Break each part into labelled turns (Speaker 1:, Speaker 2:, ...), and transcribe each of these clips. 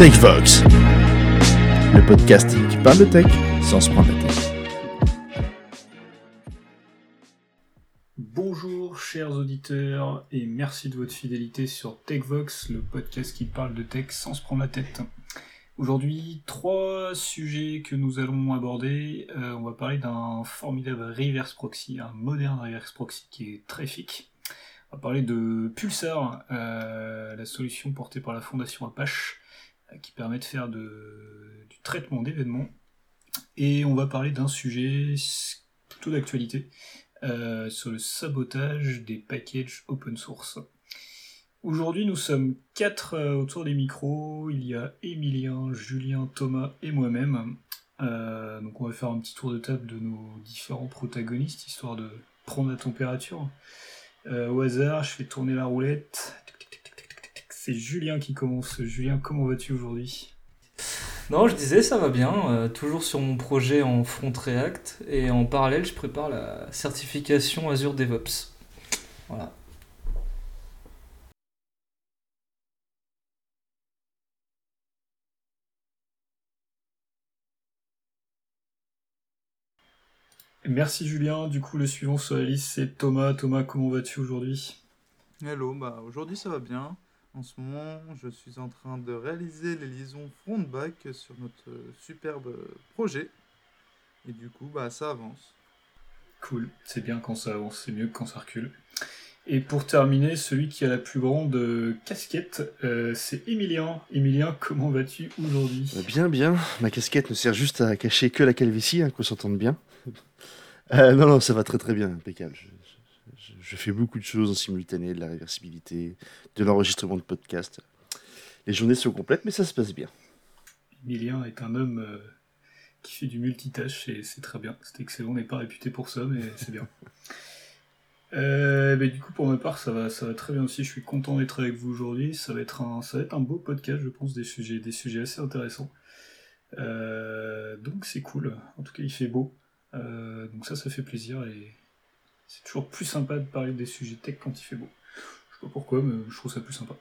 Speaker 1: TechVox, le podcast qui parle de tech sans se prendre la tête.
Speaker 2: Bonjour chers auditeurs et merci de votre fidélité sur TechVox, le podcast qui parle de tech sans se prendre la tête. Aujourd'hui, trois sujets que nous allons aborder. Euh, on va parler d'un formidable reverse proxy, un moderne reverse proxy qui est très efficace. On va parler de Pulsar, euh, la solution portée par la fondation Apache, euh, qui permet de faire du traitement d'événements. Et on va parler d'un sujet plutôt d'actualité, euh, sur le sabotage des packages open source. Aujourd'hui, nous sommes quatre euh, autour des micros. Il y a Emilien, Julien, Thomas et moi-même. Euh, donc, on va faire un petit tour de table de nos différents protagonistes, histoire de prendre la température. Au hasard, je fais tourner la roulette. C'est Julien qui commence. Julien, comment vas-tu aujourd'hui?
Speaker 3: Non, je disais ça va bien, euh, toujours sur mon projet en front React et en parallèle je prépare la certification Azure DevOps. Voilà.
Speaker 2: Merci Julien. Du coup, le suivant sur la liste, c'est Thomas. Thomas, comment vas-tu aujourd'hui?
Speaker 4: Hello, bah aujourd'hui ça va bien. En ce moment, je suis en train de réaliser les liaisons front-back sur notre euh, superbe projet. Et du coup, bah ça avance.
Speaker 2: Cool, c'est bien quand ça avance, c'est mieux que quand ça recule. Et pour terminer, celui qui a la plus grande euh, casquette, euh, c'est Emilien. Emilien, comment vas-tu aujourd'hui?
Speaker 1: Euh, Bien, bien. Ma casquette ne sert juste à cacher que la calvitie, hein, qu'on s'entende bien. Euh, non, non, ça va très très bien, impeccable. Je, je- je fais beaucoup de choses en simultané, de la réversibilité, de l'enregistrement de podcasts. Les journées sont complètes, mais ça se passe bien.
Speaker 2: Emilien est un homme euh, qui fait du multitâche et c'est très bien. C'est excellent, on n'est pas réputé pour ça, mais c'est bien. Euh, du coup, pour ma part, ça va, ça va très bien aussi. Je suis content d'être avec vous aujourd'hui. Ça va être un, ça va être un beau podcast, je pense, des sujets, des sujets assez intéressants. Euh, donc c'est cool. En tout cas, il fait beau. Donc ça, ça fait plaisir et c'est toujours plus sympa de parler des sujets tech quand il fait beau. Je sais pas pourquoi, mais je trouve ça plus sympa.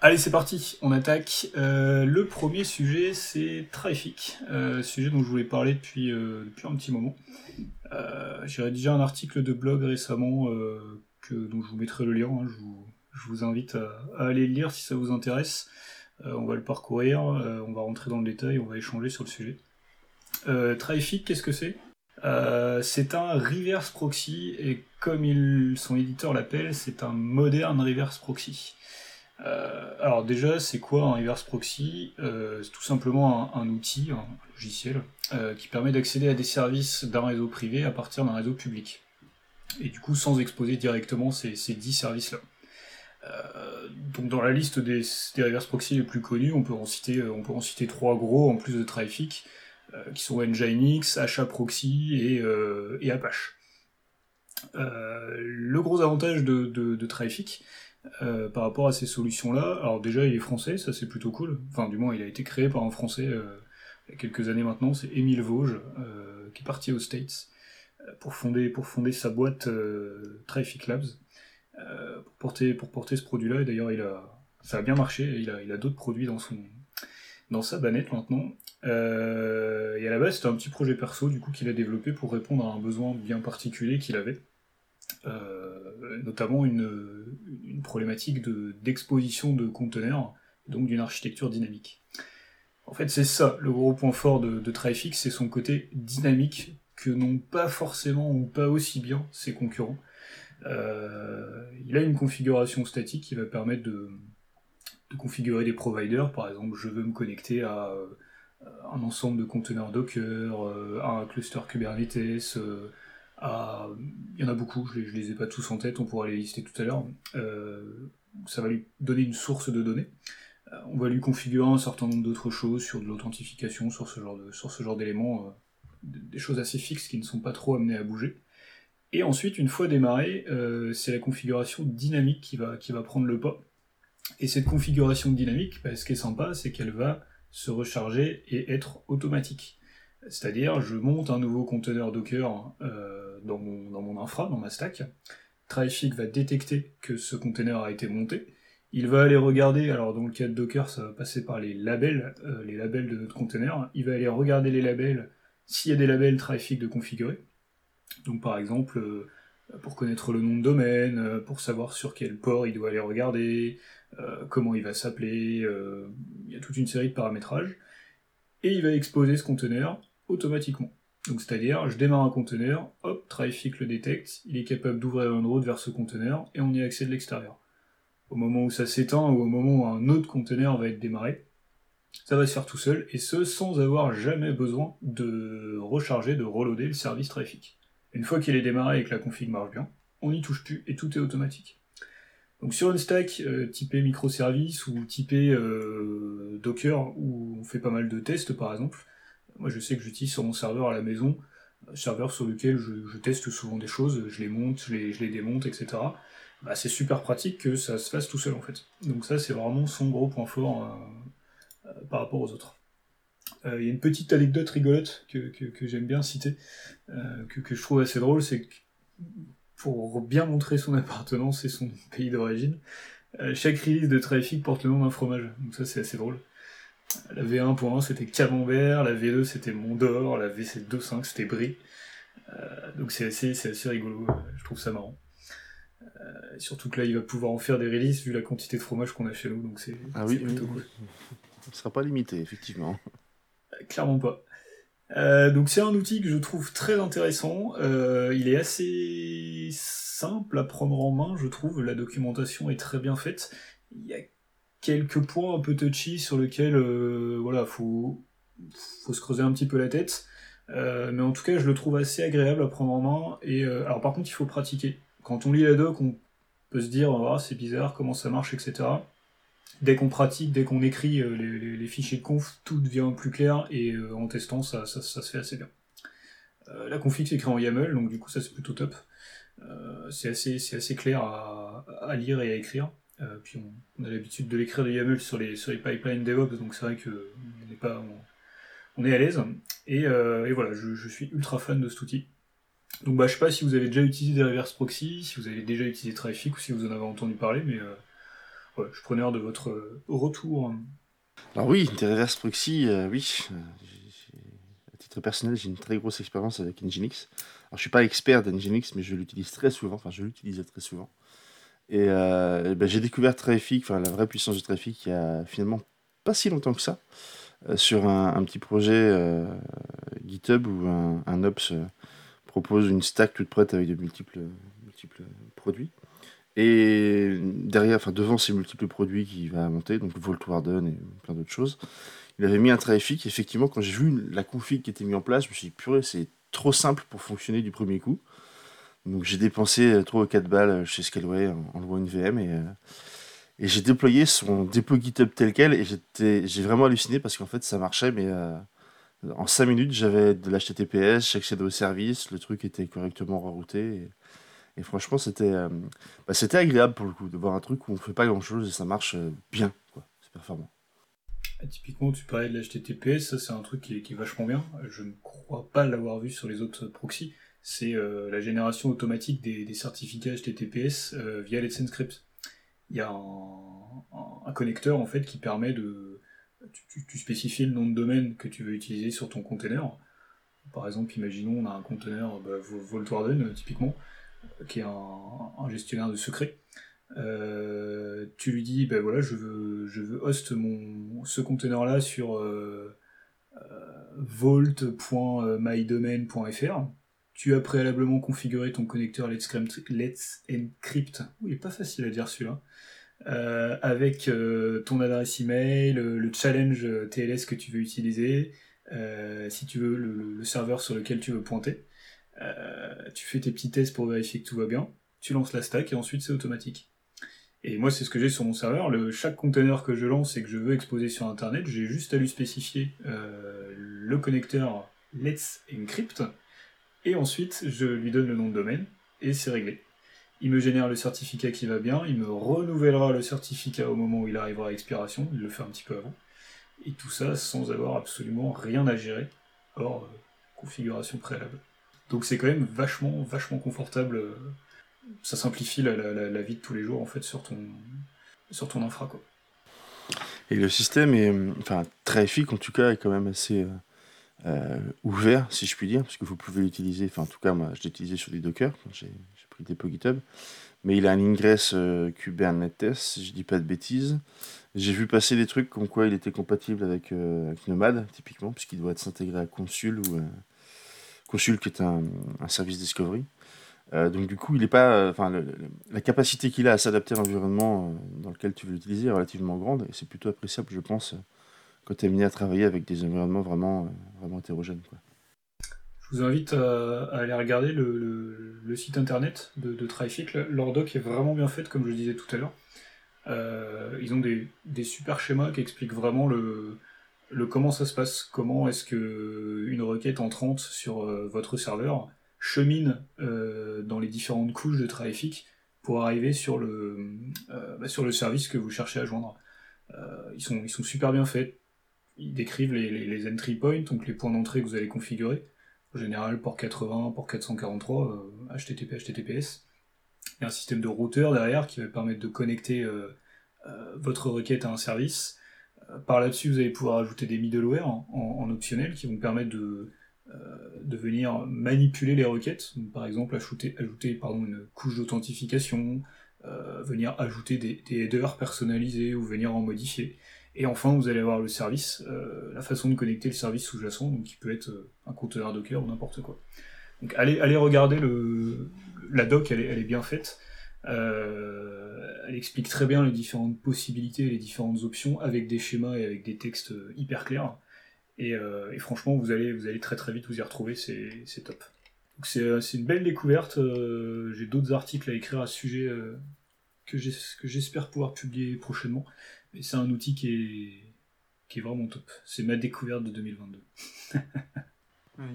Speaker 2: Allez, c'est parti, on attaque. Euh, le premier sujet, c'est Traffic, euh, sujet dont je voulais parler depuis, euh, depuis un petit moment. J'ai rédigé un article de blog récemment que, dont je vous mettrai le lien. hein. je, vous, invite à, à aller le lire si ça vous intéresse. On va le parcourir, on va rentrer dans le détail, on va échanger sur le sujet. Traffic, qu'est-ce que c'est? Euh, C'est un reverse proxy et comme son éditeur l'appelle, c'est un moderne reverse proxy. Euh, alors déjà, c'est quoi un reverse proxy? Euh, C'est tout simplement un, outil, un logiciel, qui permet d'accéder à des services d'un réseau privé à partir d'un réseau public. Et du coup, sans exposer directement ces, ces 10 services-là. Donc dans la liste des, reverse proxy les plus connus, on peut en citer, on trois gros en plus de Traffic, euh, qui sont Nginx, HAProxy et, euh, et Apache. Euh, le gros avantage de, de, de Traffic, euh, par rapport à ces solutions-là. Alors déjà, il est français, ça c'est plutôt cool. Enfin, du moins, il a été créé par un français euh, il y a quelques années maintenant. C'est Émile Vosges, euh, qui est parti aux States euh, pour fonder, pour fonder sa boîte euh, Traffic Labs. euh, pour, porter, pour porter ce produit-là. Et d'ailleurs, il a, ça a bien marché. Il a, il a d'autres produits dans, son, dans sa banette maintenant. Euh, et à la base, c'était un petit projet perso du coup qu'il a développé pour répondre à un besoin bien particulier qu'il avait. Euh, notamment une, problématique de- d'exposition de, conteneurs, donc d'une architecture dynamique. En fait, c'est ça le gros point fort de, de c'est son côté dynamique que n'ont pas forcément ou pas aussi bien ses concurrents. Euh, il a une configuration statique qui va permettre de, de configurer des providers, par exemple, je veux me connecter à un ensemble de conteneurs Docker, euh, un cluster Kubernetes, euh, il y en a beaucoup, je je les ai pas tous en tête, on pourra les lister tout à l'heure. Euh, ça va lui donner une source de données. Euh, on va lui configurer un certain nombre d'autres choses sur de l'authentification, sur ce genre de, d'éléments, euh, des choses assez fixes qui ne sont pas trop amenées à bouger. Et ensuite, une fois démarré, euh, c'est la configuration dynamique qui va, qui va prendre le pas. Et cette configuration dynamique, bah, ce qui est sympa, c'est qu'elle va se recharger et être automatique. C'est-à-dire, je monte un nouveau conteneur Docker euh, dans, mon, infra, dans ma stack. Traffic va détecter que ce conteneur a été monté Il va aller regarder, alors dans le cas de Docker, ça va passer par les labels, euh, les labels de notre container. Il va aller regarder les labels, s'il y a des labels trafic de configurer. Donc par exemple, euh, pour connaître le nom de domaine, pour savoir sur quel port il doit aller regarder, comment il va s'appeler, il y a toute une série de paramétrages. Et il va exposer ce conteneur automatiquement. Donc c'est-à-dire, je démarre un conteneur, hop, Trafic le détecte, il est capable d'ouvrir un route vers ce conteneur, et on y accède de l'extérieur au moment où ça s'éteint ou au moment où un autre conteneur va être démarré, ça va se faire tout seul, et ce sans avoir jamais besoin de recharger, de reloader le service trafic. Une fois qu'il est démarré et que la config marche bien, on n'y touche plus et tout est automatique. Donc sur une stack euh, typée microservice ou typée euh, Docker où on fait pas mal de tests par exemple, moi je sais que j'utilise sur mon serveur à la maison, serveur sur lequel je, teste souvent des choses, je les monte, je les démonte, etc bah, c'est super pratique que ça se fasse tout seul en fait. Donc ça c'est vraiment son gros point fort euh, euh, par rapport aux autres. Il y a une petite anecdote rigolote que, j'aime bien citer, que, je trouve assez drôle, c'est que pour bien montrer son appartenance et son pays d'origine, chaque release de Trafic porte le nom d'un fromage. Donc ça c'est assez drôle. La V1.1 c'était Camembert, la V2 c'était Mondor, la V2.5 c'était Brie. donc c'est assez, assez rigolo, je trouve ça marrant. Euh, surtout que là, il va pouvoir en faire des releases vu la quantité de fromage qu'on a chez nous, donc c'est
Speaker 1: ah oui, plutôt cool. ne sera pas limité, effectivement.
Speaker 2: Euh, clairement pas. Euh, donc c'est un outil que je trouve très intéressant. il est assez simple à prendre en main, je trouve. La documentation est très bien faite. Il y a quelques points un peu touchy sur lesquels, voilà, faut faut se creuser un petit peu la tête. mais en tout cas, je le trouve assez agréable à prendre en main. Et alors par contre, il faut pratiquer quand on lit la doc, on peut se dire ah, c'est bizarre, comment ça marche, etc. Dès qu'on pratique, dès qu'on écrit euh, les, fichiers de conf, tout devient plus clair et euh, en testant, ça, se fait assez bien. Euh, la config s'écrit en YAML, donc du coup ça c'est plutôt top. c'est assez, clair à, lire et à écrire. puis on, a l'habitude de l'écrire de YAML sur les, sur les pipelines DevOps, donc c'est vrai que on est, pas, on, est à l'aise. Et, voilà, je, suis ultra fan de cet outil. Donc bah, je sais pas si vous avez déjà utilisé des reverse proxy, si vous avez déjà utilisé Traffic ou si vous en avez entendu parler, mais je prenais preneur de votre euh, retour.
Speaker 1: Alors oui, des reverse proxy, euh, oui. À titre personnel, j'ai une très grosse expérience avec Nginx. Alors je suis pas expert d'Nginx, mais je l'utilise très souvent, enfin je l'utilisais très souvent. Et, ben, j'ai découvert Traffic, enfin la vraie puissance de Traffic, il y a finalement pas si longtemps que ça, sur un, petit projet GitHub ou un, Ops propose une stack toute prête avec de multiples produits. Et derrière, enfin devant ces multiples produits qui va monter, donc Vault Warden et plein d'autres choses, il avait mis un trafic. Effectivement, quand j'ai vu la config qui était mise en place, je me suis dit, purée, c'est trop simple pour fonctionner du premier coup. Donc j'ai dépensé 3 ou 4 balles chez Scaleway en, louant une VM et, euh, et j'ai déployé son dépôt GitHub tel quel et j'ai vraiment halluciné parce qu'en fait ça marchait, mais euh, en 5 minutes, j'avais de l'HTTPS, j'accédais au service, le truc était correctement rerouté. Franchement, c'était euh, bah, c'était agréable pour le coup de voir un truc où on fait pas grand chose et ça marche euh, bien. C'est performant.
Speaker 2: Typiquement, tu parlais de l'HTTPS, ça c'est un truc qui est, vachement bien. Je ne crois pas l'avoir vu sur les autres proxys. C'est euh, la génération automatique des, certificats HTTPS via Let's Encrypt. Il y a un, connecteur en fait qui permet de, tu, spécifies le nom de domaine que tu veux utiliser sur ton container. Par exemple, imaginons on a un container bah, typiquement, qui est un, gestionnaire de secrets. Euh, tu lui dis, ben voilà, je veux, je veux host mon, ce container-là sur euh, euh, vault.mydomain.fr. Tu as préalablement configuré ton connecteur Let's Encrypt. il est pas facile à dire celui-là. Avec ton adresse email, le, le, challenge TLS que tu veux utiliser, si tu veux le, serveur sur lequel tu veux pointer. Tu fais tes petits tests pour vérifier que tout va bien, tu lances la stack et ensuite c'est automatique. Et moi c'est ce que j'ai sur mon serveur, le, chaque container que je lance et que je veux exposer sur internet, j'ai juste à lui spécifier le connecteur Let's Encrypt, et ensuite je lui donne le nom de domaine, et c'est réglé il me génère le certificat qui va bien, il me renouvellera le certificat au moment où il arrivera à expiration, il le fait un petit peu avant. Et tout ça sans avoir absolument rien à gérer, hors euh, configuration préalable. Donc c'est quand même vachement, vachement confortable. Euh, ça simplifie la, vie de tous les jours en fait sur ton, infra. Quoi.
Speaker 1: Et le système est, enfin, Traffic en tout cas, est quand même assez ouvert, si je puis dire, parce que vous pouvez l'utiliser, en tout cas, moi, je l'ai utilisé sur des Docker, j'ai pris des dépôt GitHub, mais il a un ingress Kubernetes, si je dis pas de bêtises. J'ai vu passer des trucs comme quoi il était compatible avec, Nomad, typiquement, puisqu'il doit s'intégrer à Consul, ou Consul qui est un, service discovery. Euh, donc du coup, il est pas, euh, enfin, la capacité qu'il a à s'adapter à l'environnement euh, dans lequel tu veux l'utiliser est relativement grande et c'est plutôt appréciable, je pense, quand tu es amené à travailler avec des environnements vraiment, vraiment hétérogènes.
Speaker 2: Je vous invite à, aller regarder le, site internet de, de Trific. Leur doc est vraiment bien fait, comme je le disais tout à l'heure. ils ont des, super schémas qui expliquent vraiment le, le comment ça se passe, comment est-ce que une requête entrante sur votre serveur chemine euh, dans les différentes couches de trafic pour arriver sur le, euh, bah, service que vous cherchez à joindre? Euh, ils, sont, super bien faits. Ils décrivent les, les, entry points, donc les points d'entrée que vous allez configurer. En général, port 80, port 443, HTTP, HTTPS. Il y a un système de routeur derrière qui va permettre de connecter votre requête à un service. Par là-dessus, vous allez pouvoir ajouter des middleware en, optionnel qui vont permettre de, euh, de venir manipuler les requêtes, par exemple ajouter, une couche d'authentification, euh, venir ajouter des, headers personnalisés ou venir en modifier. Et enfin, vous allez avoir le service, euh, la façon de connecter le service sous-jacent, qui peut être un conteneur Docker ou n'importe quoi. Donc allez, regarder le, la doc, elle est bien faite. Elle explique très bien les différentes possibilités, les différentes options avec des schémas et avec des textes hyper clairs. Euh, et, franchement, vous allez, vous allez très très vite vous y retrouver, c'est top. Euh, c'est une belle découverte. Euh, j'ai d'autres articles à écrire à ce sujet que j'espère pouvoir publier prochainement. Mais c'est un outil qui est, qui est vraiment top. C'est ma découverte de 2022.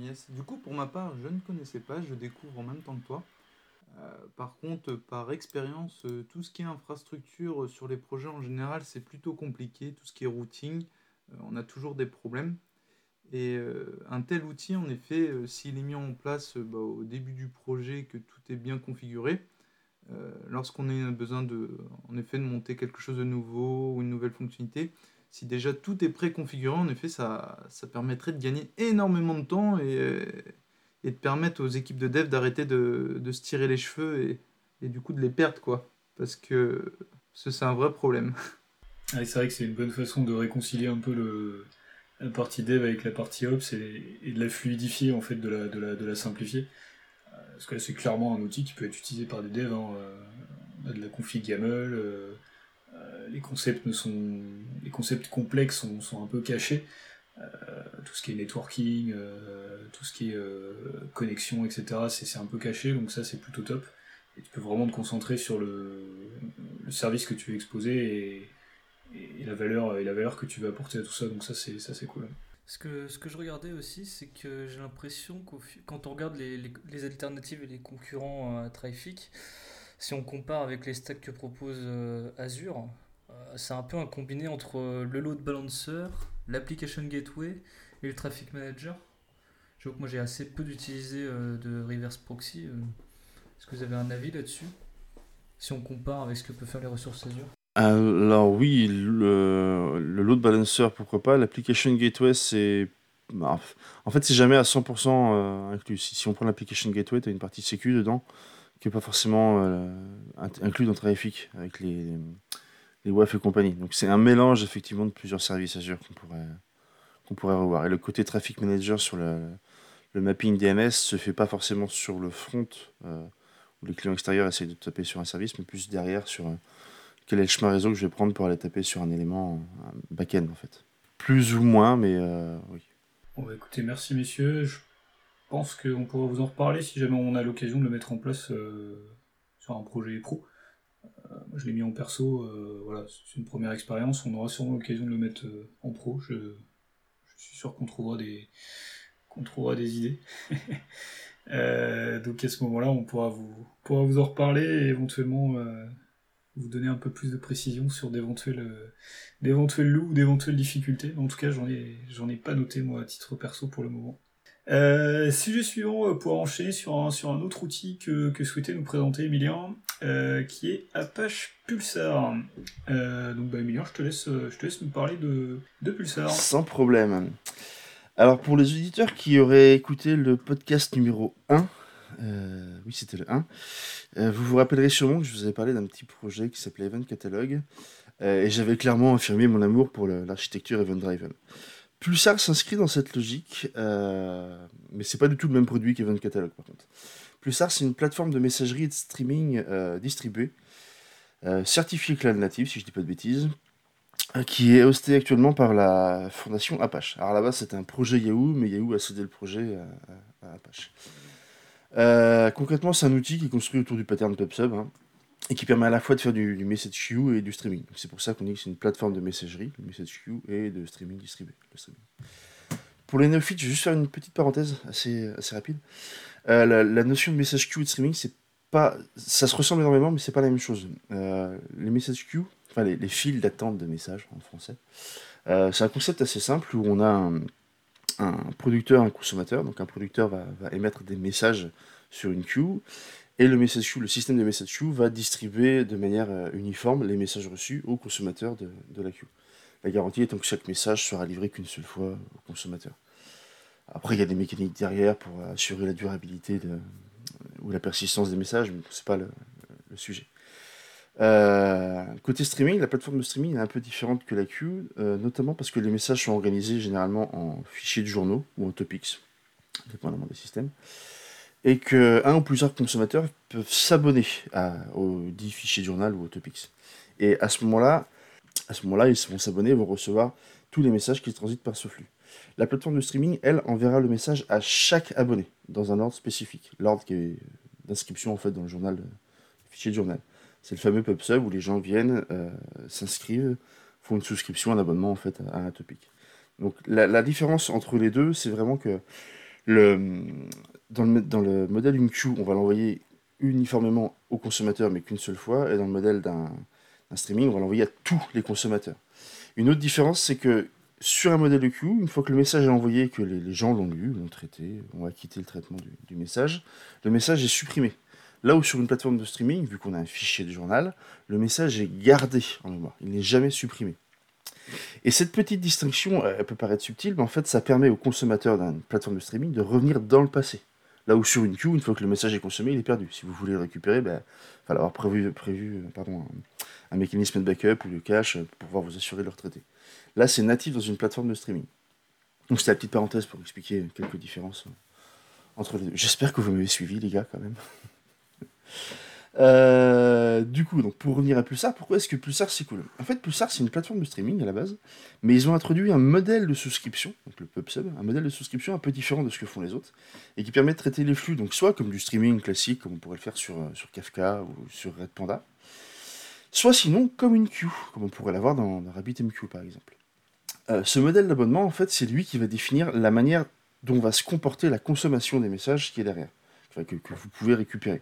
Speaker 4: yes. Du coup, pour ma part, je ne connaissais pas, je découvre en même temps que toi. Par contre, par expérience, tout ce qui est infrastructure sur les projets en général, c'est plutôt compliqué. Tout ce qui est routing, on a toujours des problèmes. Et euh, un tel outil, en effet, euh, s'il est mis en place euh, bah, au début du projet, que tout est bien configuré, lorsqu'on a besoin de, en effet, de monter quelque chose de nouveau ou une nouvelle fonctionnalité, si déjà tout est préconfiguré, en effet, ça, ça permettrait de gagner énormément de temps et, et de permettre aux équipes de dev d'arrêter de, de, se tirer les cheveux et, et, du coup de les perdre, quoi. Parce que c'est un vrai problème.
Speaker 2: c'est vrai que c'est une bonne façon de réconcilier un peu le, la partie dev avec la partie ops et, de la fluidifier, en fait, de la, de la, de la simplifier. Euh, parce que là, c'est clairement un outil qui peut être utilisé par des devs. Hein. Euh, on a de la config YAML, euh, les concepts sont, les concepts complexes sont, sont un peu cachés. Tout ce qui est networking, tout ce qui est connexion, etc., c'est un peu caché, donc ça c'est plutôt top. Et tu peux vraiment te concentrer sur le, service que tu veux exposer et, la valeur, et la valeur que tu veux apporter à tout ça. Donc ça, c'est, cool.
Speaker 3: Ce que, ce que je regardais aussi, c'est que j'ai l'impression que quand on regarde les, les, alternatives et les concurrents à Traffic, si on compare avec les stacks que propose euh, Azure, euh, c'est un peu un combiné entre le load balancer, l'application gateway et le traffic manager. Je vois que moi j'ai assez peu d'utiliser euh, de reverse proxy. Est-ce que vous avez un avis là-dessus? Si on compare avec ce que peuvent faire les ressources Azure?
Speaker 1: Alors oui, le, load balancer, pourquoi pas. L'application gateway, c'est... Bah, en fait, c'est jamais à 100% euh, inclus. Si, on prend l'application gateway, tu as une partie sécu dedans qui n'est pas forcément euh, inclus dans Traffic avec les, les WAF et compagnie. Donc c'est un mélange effectivement de plusieurs services Azure qu'on pourrait, qu'on pourrait revoir. Et le côté Traffic Manager sur le, le mapping DNS se fait pas forcément sur le front euh, où les clients extérieurs essayent de taper sur un service, mais plus derrière sur quel est le chemin réseau que je vais prendre pour aller taper sur un élément back-end en fait. Plus ou moins, mais euh, oui.
Speaker 2: Bah, écoutez, merci messieurs. Je pense qu'on pourra vous en reparler si jamais on a l'occasion de le mettre en place euh, sur un projet pro. Euh, moi, je l'ai mis en perso, voilà, c'est une première expérience. On aura sûrement l'occasion de le mettre en pro. Je, je suis sûr qu'on trouvera des, qu'on trouvera des idées. donc à ce moment-là, on pourra vous, pourra vous en reparler et éventuellement vous donner un peu plus de précision sur d'éventuels euh, d'éventuels loups ou d'éventuelles difficultés. En tout cas, j'en ai, j'en ai pas noté moi à titre perso pour le moment. Euh, sujet suivant, euh, pour enchaîner sur un, sur un autre outil que, que souhaitait nous présenter Emilien, qui est Apache Pulsar. donc bah, Emilien, je te laisse, je te laisse nous parler de, de Pulsar.
Speaker 1: Sans problème. Alors pour les auditeurs qui auraient écouté le podcast numéro 1, euh, oui c'était le 1, euh, vous vous rappellerez sûrement que je vous avais parlé d'un petit projet qui s'appelait Event Catalog, euh, et j'avais clairement affirmé mon amour pour l'architecture Event Driven. Pulsar s'inscrit dans cette logique, mais c'est pas du tout le même produit qu'Event Catalog par contre. Pulsar c'est une plateforme de messagerie et de streaming distribuée, certifiée Cloud Native si je dis pas de bêtises, qui est hosté actuellement par la fondation Apache. Alors là-bas, c'était un projet Yahoo, mais Yahoo a cédé le projet à, Apache. Euh, concrètement, c'est un outil qui est construit autour du pattern PubSub hein, et qui permet à la fois de faire du, message queue et du streaming. C'est pour ça qu'on dit que c'est une plateforme de messagerie, de message queue et de streaming distribué. Pour les néophytes, je vais juste faire une petite parenthèse assez, assez rapide. Euh, la, notion de message queue et de streaming, c'est pas, ça se ressemble énormément, mais c'est pas la même chose. Euh, les message queue, enfin les, les files d'attente de messages en français. Euh, c'est un concept assez simple où on a un, un producteur, un consommateur. Donc un producteur va, émettre des messages sur une queue et le message queue, le système de message queue va distribuer de manière uniforme les messages reçus au consommateur de, de la queue. La garantie étant que chaque message sera livré qu'une seule fois au consommateur. Après, il y a des mécaniques derrière pour assurer la durabilité de, ou la persistance des messages, mais ce n'est pas le, sujet. Euh, côté streaming, la plateforme de streaming est un peu différente que la queue, notamment parce que les messages sont organisés généralement en fichiers de journaux ou en topics, dépendamment des systèmes, et que un ou plusieurs consommateurs peuvent s'abonner aux 10 fichiers de journal ou aux topics. Et à ce moment-là, à ce moment-là, ils vont s'abonner et vont recevoir tous les messages qui transitent par ce flux. La plateforme de streaming, elle, enverra le message à chaque abonné dans un ordre spécifique, l'ordre d'inscription en fait dans le journal, le fichier de journal. C'est le fameux PubSub où les gens viennent, euh, s'inscrivent, font une souscription, un abonnement en fait à, un topic. Donc la, différence entre les deux, c'est vraiment que le, dans, le, dans le modèle on va l'envoyer uniformément aux consommateurs, mais qu'une seule fois, et dans le modèle d'un streaming, on va l'envoyer à tous les consommateurs. Une autre différence, c'est que sur un modèle de queue, une fois que le message est envoyé, que les, gens l'ont lu, l'ont traité, ont acquitté le traitement du, message, le message est supprimé. Là où sur une plateforme de streaming, vu qu'on a un fichier de journal, le message est gardé en mémoire, il n'est jamais supprimé. Et cette petite distinction, elle peut paraître subtile, mais en fait, ça permet aux consommateurs d'une plateforme de streaming de revenir dans le passé. Là où sur une queue, une fois que le message est consommé, il est perdu. Si vous voulez le récupérer, il va avoir prévu, prévu pardon, un, mécanisme de backup ou de cache pour pouvoir vous assurer de le retraiter. Là, c'est natif dans une plateforme de streaming. Donc c'était la petite parenthèse pour expliquer quelques différences entre les deux. J'espère que vous m'avez suivi, les gars, quand même. Euh, du coup, donc pour revenir à Pulsar, pourquoi est-ce que Pulsar c'est cool En fait, Pulsar c'est une plateforme de streaming à la base, mais ils ont introduit un modèle de souscription, donc le PubSub, un modèle de souscription un peu différent de ce que font les autres, et qui permet de traiter les flux, donc soit comme du streaming classique, comme on pourrait le faire sur, euh, sur Kafka ou sur Redpanda, soit sinon comme une queue, comme on pourrait l'avoir dans, dans RabbitMQ par exemple. Euh, ce modèle d'abonnement, en fait, c'est lui qui va définir la manière dont va se comporter la consommation des messages qui est derrière, que vous pouvez récupérer.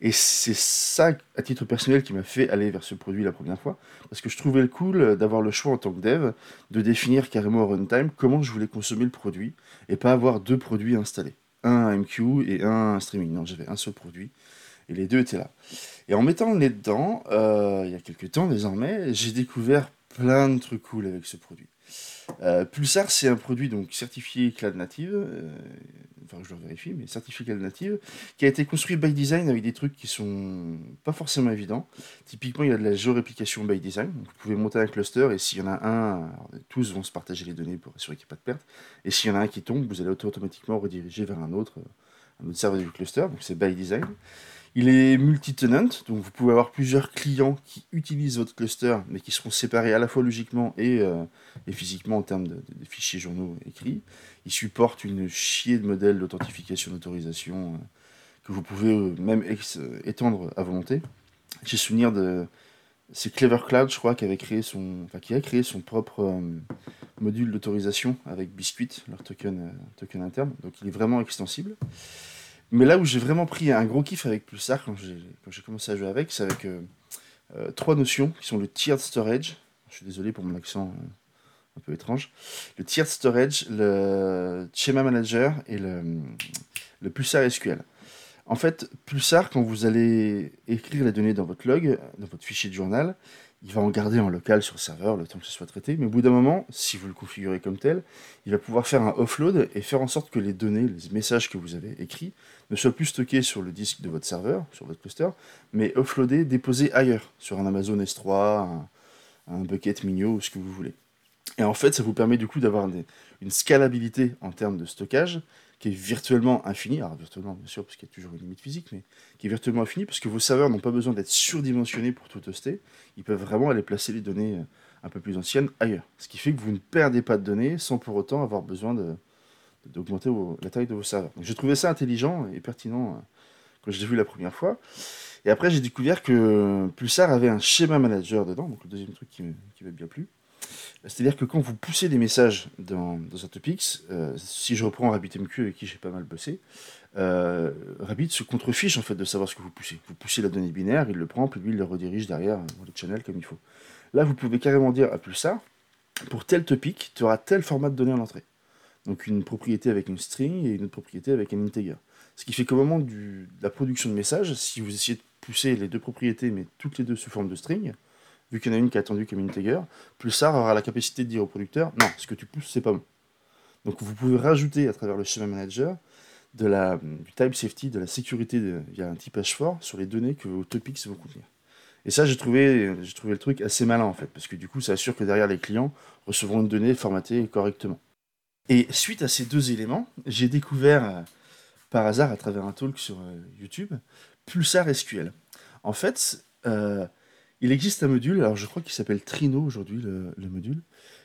Speaker 1: Et c'est ça, à titre personnel, qui m'a fait aller vers ce produit la première fois. Parce que je trouvais le cool d'avoir le choix en tant que dev de définir carrément au runtime comment je voulais consommer le produit et pas avoir deux produits installés. Un MQ et un streaming. Non, j'avais un seul produit et les deux étaient là. Et en mettant le nez dedans, euh, il y a quelques temps désormais, j'ai découvert plein de trucs cool avec ce produit. Euh, Pulsar, c'est un produit donc certifié Cloud Native, euh, enfin je le vérifie, mais certifié Cloud Native, qui a été construit by design avec des trucs qui sont pas forcément évidents. Typiquement, il y a de la géoréplication by design. vous pouvez monter un cluster et s'il y en a un, tous vont se partager les données pour assurer qu'il n'y ait pas de perte. Et s'il y en a un qui tombe, vous allez automatiquement rediriger vers un autre, un autre serveur du cluster. Donc c'est by design. Il est multi-tenant, donc vous pouvez avoir plusieurs clients qui utilisent votre cluster, mais qui seront séparés à la fois logiquement et, euh, physiquement en termes de, fichiers journaux écrits. Il supporte une chier de modèles d'authentification d'autorisation euh, que vous pouvez euh, même étendre à volonté. J'ai souvenir de c'est Clever Cloud, je crois, qui avait créé son, enfin, qui a créé son propre module d'autorisation avec Biscuit, leur token, token interne. Donc il est vraiment extensible. Mais là où j'ai vraiment pris un gros kiff avec Pulsar quand j'ai commencé à jouer avec, c'est avec euh, euh, trois notions qui sont le tiered storage. Je suis désolé pour mon accent euh, un peu étrange. Le tiered storage, le schema manager et le, le Pulsar SQL. En fait, Pulsar, quand vous allez écrire les données dans votre log, dans votre fichier de journal, il va en garder en local sur le serveur le temps que ce soit traité, mais au bout d'un moment, si vous le configurez comme tel, il va pouvoir faire un offload et faire en sorte que les données, les messages que vous avez écrits, ne soient plus stockés sur le disque de votre serveur, sur votre cluster, mais offloadés, déposés ailleurs, sur un Amazon S3, un, bucket Minio ou ce que vous voulez. Et en fait, ça vous permet du coup d'avoir une scalabilité en termes de stockage qui est virtuellement infinie, alors virtuellement bien sûr parce qu'il y a toujours une limite physique, mais qui est virtuellement infinie parce que vos serveurs n'ont pas besoin d'être surdimensionnés pour tout toaster, ils peuvent vraiment aller placer les données euh, un peu plus anciennes ailleurs. Ce qui fait que vous ne perdez pas de données sans pour autant avoir besoin d'augmenter la taille de vos serveurs. J'ai trouvé ça intelligent et pertinent euh, quand je l'ai vu la première fois. Et après j'ai découvert que Pulsar avait un schéma manager dedans, donc le deuxième truc qui m'a bien plu. C'est-à-dire que quand vous poussez des messages dans, dans un topics, euh, si je reprends RabbitMQ avec qui j'ai pas mal bossé, euh, Rabbit se contrefiche en fait de savoir ce que vous poussez. Vous poussez la donnée binaire, il le prend, puis lui il le redirige derrière le channel comme il faut. Là, vous pouvez carrément dire à ça, pour tel topic, tu auras tel format de données en entrée. Donc une propriété avec une string et une autre propriété avec un integer. Ce qui fait qu'au moment de la production de messages, si vous essayez de pousser les deux propriétés, mais toutes les deux sous forme de string, vu qu'il y en a une qui est attendue comme une integer, Pulsar aura la capacité de dire au producteur non, ce que tu pousses, c'est pas bon. Donc vous pouvez rajouter à travers le schéma manager de la, du type safety, de la sécurité via un typage fort sur les données que vos topics vont contenir. Et ça, j'ai trouvé, trouvé le truc assez malin en fait, parce que du coup, ça assure que derrière les clients recevront une donnée formatée correctement. Et suite à ces deux éléments, j'ai découvert euh, par hasard à travers un talk sur euh, YouTube Pulsar SQL. En fait, euh, il existe un module, alors je crois qu'il s'appelle Trino aujourd'hui, le, module,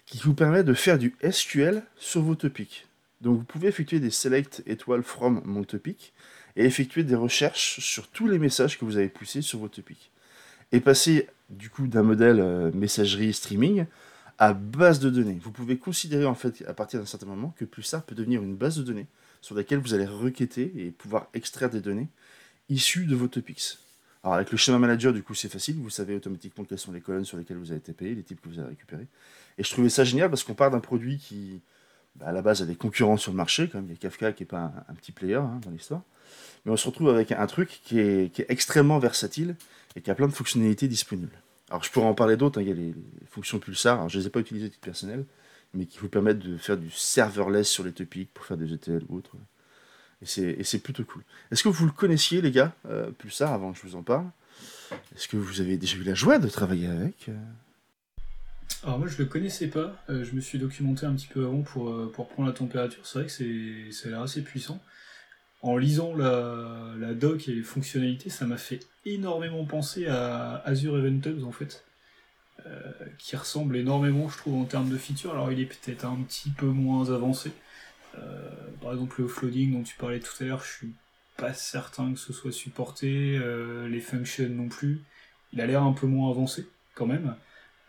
Speaker 1: qui vous permet de faire du SQL sur vos topics. Donc vous pouvez effectuer des select étoiles from mon topic et effectuer des recherches sur tous les messages que vous avez poussés sur vos topics. Et passer du coup d'un modèle euh, messagerie streaming à base de données. Vous pouvez considérer en fait à partir d'un certain moment que ça peut devenir une base de données sur laquelle vous allez requêter et pouvoir extraire des données issues de vos topics. Alors avec le schéma manager, du coup, c'est facile. Vous savez automatiquement quelles sont les colonnes sur lesquelles vous avez été payé, les types que vous avez récupérés. Et je trouvais ça génial parce qu'on part d'un produit qui, bah, à la base, a des concurrents sur le marché. Comme il y a Kafka qui n'est pas un, petit player hein, dans l'histoire. Mais on se retrouve avec un truc qui est, extrêmement versatile et qui a plein de fonctionnalités disponibles. Alors je pourrais en parler d'autres. Hein. Il y a les, fonctions Pulsar. Je ne les ai pas utilisées à titre personnel, mais qui vous permettent de faire du serverless sur les topics pour faire des ETL ou autres. Et c'est plutôt cool. Est-ce que vous le connaissiez, les gars, euh, Pulsar, avant que je vous en parle? Est-ce que vous avez déjà eu la joie de travailler avec euh?
Speaker 2: Alors moi, je le connaissais pas. Euh, je me suis documenté un petit peu avant pour, pour prendre la température. C'est vrai que ça a l'air assez puissant. En lisant la, la, doc et les fonctionnalités, ça m'a fait énormément penser à Azure Event Hubs, en fait. qui ressemble énormément, je trouve, en termes de features. Alors, il est peut-être un petit peu moins avancé. Euh, par exemple, le offloading dont tu parlais tout à l'heure, je suis pas certain que ce soit supporté. Euh, les functions non plus. Il a l'air un peu moins avancé quand même.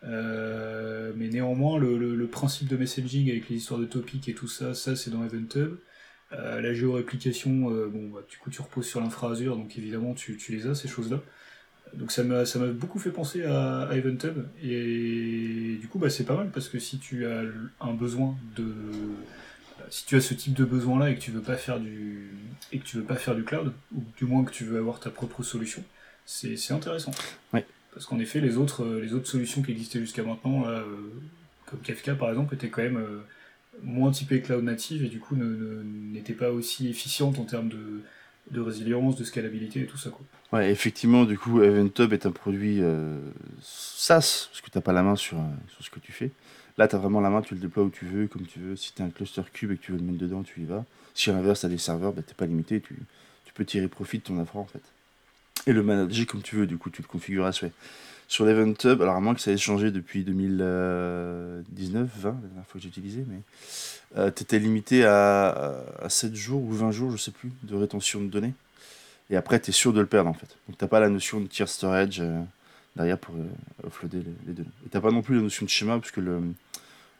Speaker 2: Euh, mais néanmoins, le, principe de messaging avec les histoires de topics et tout ça, ça c'est dans EventHub. La géoréplication, bon, bah, du coup tu reposes sur l'infra Azure, donc évidemment tu, les as ces choses-là. Donc ça m'a beaucoup fait penser à, à EventHub et du coup bah, c'est pas mal parce que si tu as un besoin de si tu as ce type de besoin-là et que tu veux pas faire du et que tu veux pas faire du cloud, ou du moins que tu veux avoir ta propre solution, c'est intéressant. Parce qu'en effet, les autres, les autres solutions qui existaient jusqu'à maintenant, euh, comme Kafka par exemple, étaient quand même euh, moins typées cloud native et du coup n'étaient pas aussi efficientes en termes de, de, résilience, de scalabilité et tout ça. Quoi.
Speaker 1: Ouais, effectivement, du coup, EventHub est un produit euh, SaaS, parce que tu n'as pas la main sur, sur ce que tu fais. Là, tu as vraiment la main, tu le déploies où tu veux, comme tu veux. Si tu as un cluster cube et que tu veux le mettre dedans, tu y vas. Si à l'inverse, tu as des serveurs, bah, tu n'es pas limité, tu, peux tirer profit de ton infra en fait. Et le manager comme tu veux, du coup, tu le configures à souhait. Sur l'Event Hub, alors à moins que ça ait changé depuis 2019, 20, la dernière fois que j'ai utilisé, mais euh, tu étais limité à, à, 7 jours ou 20 jours, je sais plus, de rétention de données. Et après, tu es sûr de le perdre en fait. Donc, tu pas la notion de tier storage. Euh, derrière pour euh, offloader les, données. Et t'as pas non plus la notion de schéma, parce que